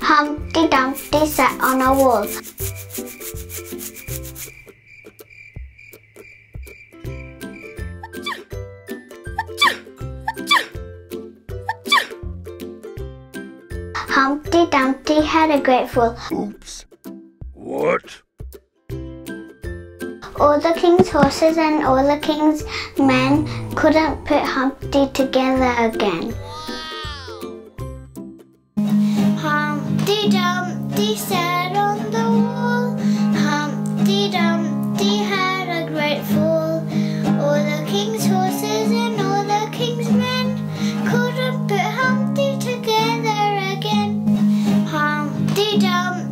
Humpty Dumpty sat on a wall. Humpty Dumpty had a great fall. Oops. What? All the king's horses and all the king's men couldn't put Humpty together again.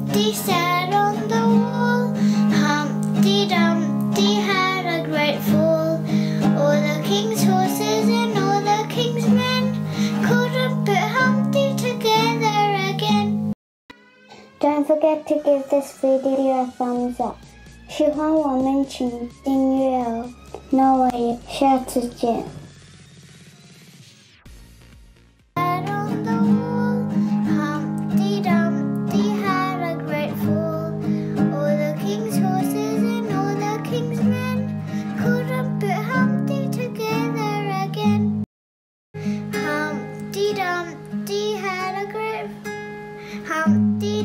Dumpty sat on the wall. Humpty Dumpty had a great fall. All the king's horses and all the king's men couldn't put Humpty together again. Don't forget to give this video a thumbs up. 喜欢我们请订阅哦。那我也下次见。 Auntie.